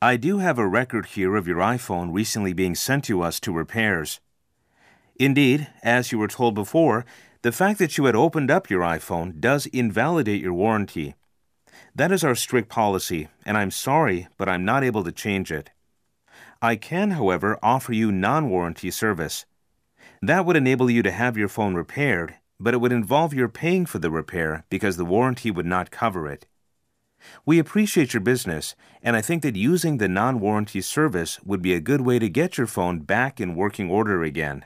I do have a record here of your iPhone recently being sent to us to repairs. Indeed, as you were told before, the fact that you had opened up your iPhone does invalidate your warranty. That is our strict policy, and I'm sorry, but I'm not able to change it. I can, however, offer you non warranty service. That would enable you to have your phone repaired, but it would involve your paying for the repair because the warranty would not cover it. We appreciate your business, and I think that using the non warranty service would be a good way to get your phone back in working order again.